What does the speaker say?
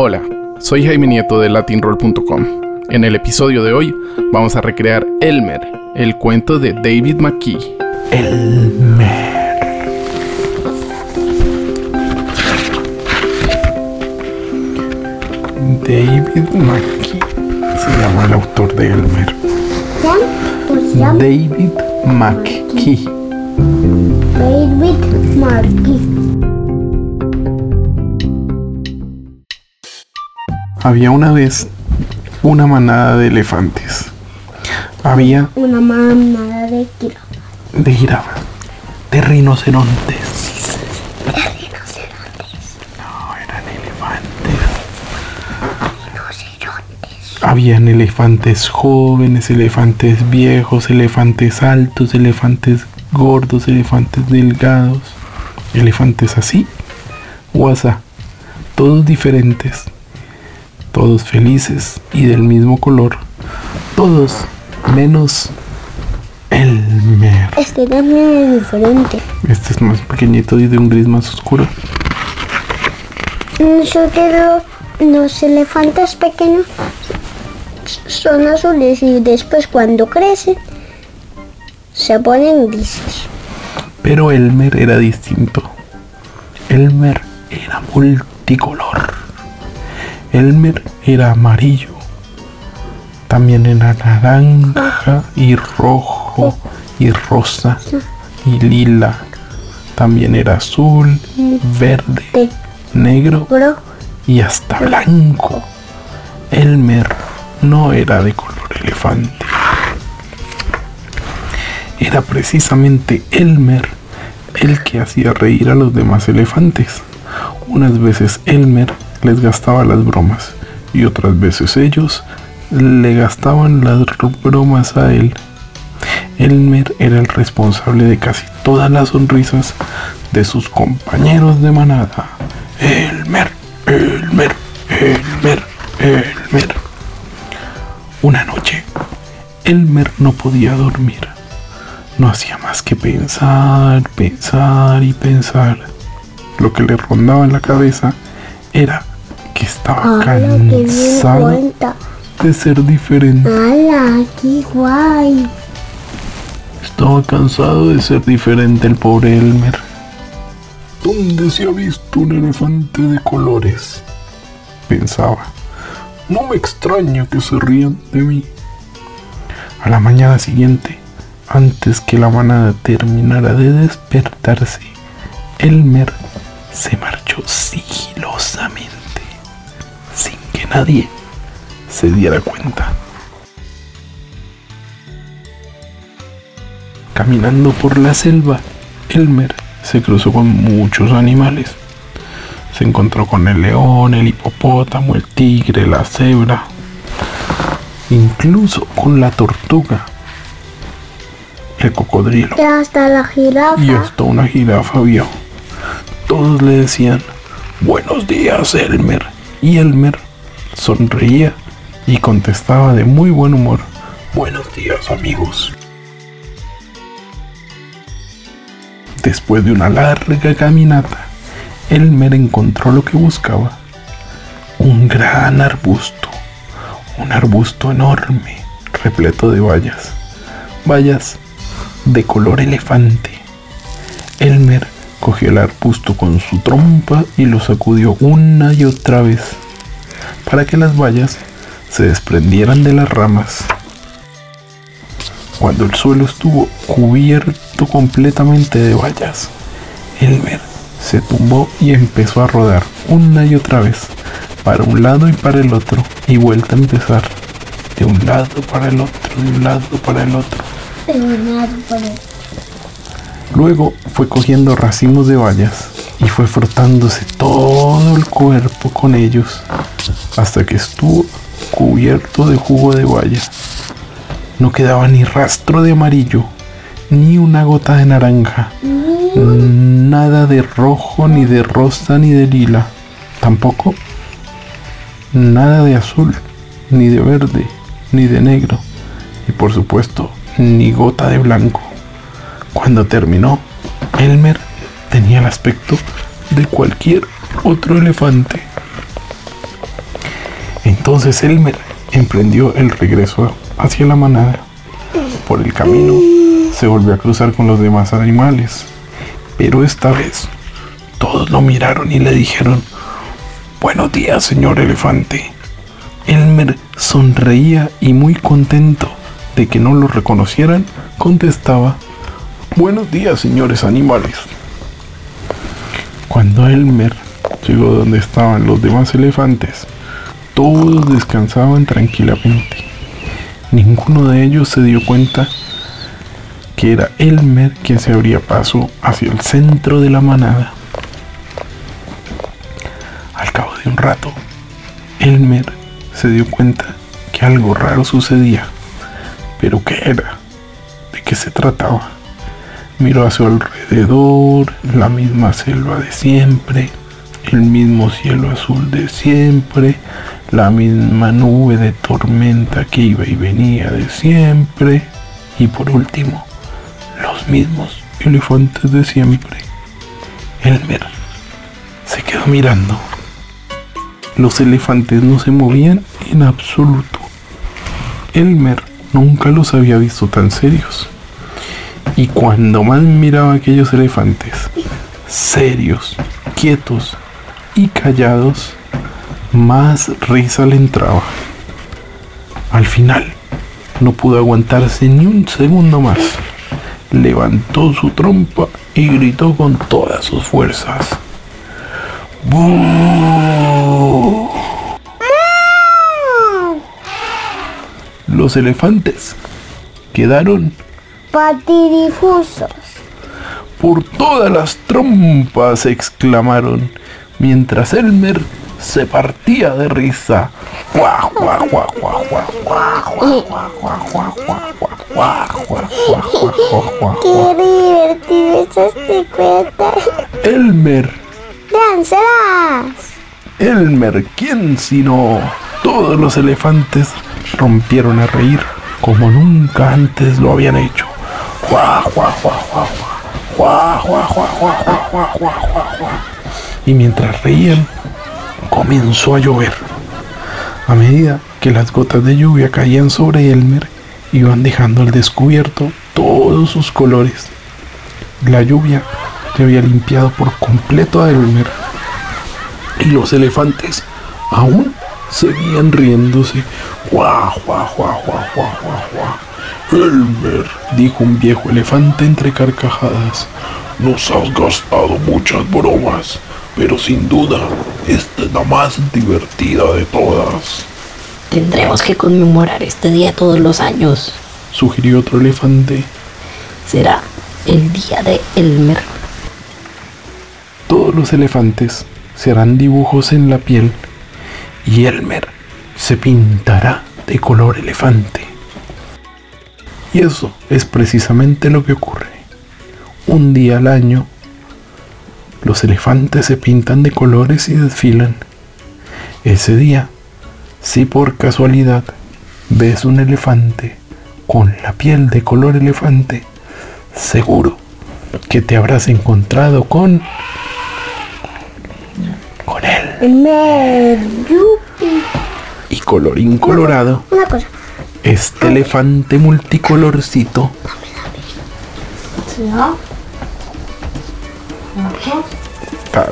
Hola, soy Jaime Nieto de latinroll.com. En el episodio de hoy vamos a recrear Elmer, el cuento de David McKee. Elmer. David McKee se llama el autor de Elmer. David McKee. David Marquis. Había una vez una manada de elefantes. Había Una manada de jirafas. de jirafas, de rinocerontes. No, eran elefantes. Habían elefantes jóvenes, elefantes viejos, elefantes altos, elefantes gordos, elefantes delgados, elefantes así asá, todos diferentes, todos felices y del mismo color, todos menos Elmer. Este también es diferente. Este es más pequeñito y de un gris más oscuro. Nosotros los, los elefantes pequeños son azules y después cuando crecen se ponen grises. Pero Elmer era distinto. Elmer era multicolor. Elmer era amarillo. También era naranja y rojo y rosa y lila. También era azul, verde, De negro negro y hasta blanco. Elmer no era de color elefante. Era precisamente Elmer el que hacía reír a los demás elefantes. Unas veces Elmer les gastaba las bromas y otras veces ellos le gastaban las bromas a él. Elmer era el responsable de casi todas las sonrisas de sus compañeros de manada. Elmer, Elmer, Elmer, Elmer. Una noche, Elmer no podía dormir. No hacía más que pensar, pensar y pensar. Lo que le rondaba en la cabeza era estaba ¡Hala, qué bien cansado de ser diferente. ¡Hala, qué guay! Estaba cansado de ser diferente el pobre Elmer. ¿Dónde se ha visto un elefante de colores? Pensaba. No me extraña que se rían de mí. A la mañana siguiente, antes que la manada terminara de despertarse, Elmer se marchó sigilosamente, nadie se diera cuenta. Caminando por la selva, Elmer se cruzó con muchos animales. Se encontró con el león, el hipopótamo, el tigre, la cebra, incluso con la tortuga, el cocodrilo Y hasta la jirafa. y hasta una jirafa vio. Todos le decían, buenos días, Elmer. Y Elmer sonreía y contestaba de muy buen humor, buenos días, amigos. Después de una larga caminata, Elmer encontró lo que buscaba. Un gran arbusto, un arbusto enorme, repleto de bayas. Bayas de color elefante. Elmer cogió el arbusto con su trompa y lo sacudió una y otra vez para que las bayas se desprendieran de las ramas. Cuando el suelo estuvo cubierto completamente de bayas, Elmer se tumbó y empezó a rodar una y otra vez, para un lado y para el otro, y vuelta a empezar, de un lado para el otro, de un lado para el otro. Luego fue cogiendo racimos de bayas y fue frotándose todo el cuerpo con ellos hasta que estuvo cubierto de jugo de baya. No quedaba ni rastro de amarillo, ni una gota de naranja, nada de rojo, ni de rosa, ni de lila, tampoco nada de azul, ni de verde, ni de negro, y por supuesto, ni gota de blanco. Cuando terminó, Elmer tenía el aspecto de cualquier otro elefante. Entonces Elmer emprendió el regreso hacia la manada. Por el camino se volvió a cruzar con los demás animales, pero esta vez todos lo miraron y le dijeron, Buenos días, señor elefante. Elmer sonreía y muy contento de que no lo reconocieran, contestaba, Buenos días, señores animales. Cuando Elmer llegó donde estaban los demás elefantes, todos descansaban tranquilamente. Ninguno de ellos se dio cuenta que era Elmer quien se abría paso hacia el centro de la manada. Al cabo de un rato, Elmer se dio cuenta que algo raro sucedía. ¿Pero qué era? ¿De qué se trataba? Miró a su alrededor, la misma selva de siempre, el mismo cielo azul de siempre, la misma nube de tormenta que iba y venía de siempre, y por último, los mismos elefantes de siempre. Elmer se quedó mirando. Los elefantes no se movían en absoluto. Elmer nunca los había visto tan serios. Y cuando más miraba a aquellos elefantes, serios, quietos y callados, más risa le entraba. Al final, no pudo aguantarse ni un segundo más. Levantó su trompa y gritó con todas sus fuerzas. ¡Bú! Los elefantes quedaron Patidifusos. por todas las trompas, exclamaron, mientras Elmer se partía de risa. ¡Qué divertido esas te cuentas! Elmer. ¡Dánselas! Elmer, ¿quién sino? Todos los elefantes rompieron a reír como nunca antes lo habían hecho. Y mientras reían, comenzó a llover. A medida que las gotas de lluvia caían sobre Elmer, iban dejando al descubierto todos sus colores. La lluvia le había limpiado por completo a Elmer. Y los elefantes aún seguían riéndose. Guau, guau, guau, guau, guau, guau, guau. Elmer, dijo un viejo elefante entre carcajadas, nos has gastado muchas bromas, pero sin duda esta es la más divertida de todas, Tendremos que conmemorar este día todos los años. sugirió otro elefante. Será el día de Elmer. Todos los elefantes se harán dibujos en la piel y Elmer se pintará de color elefante. Y eso es precisamente lo que ocurre. Un día al año, los elefantes se pintan de colores y desfilan. Ese día, si por casualidad ves un elefante con la piel de color elefante, seguro que te habrás encontrado con con él yupi. y colorín colorado Una cosa. este elefante multicolorcito tá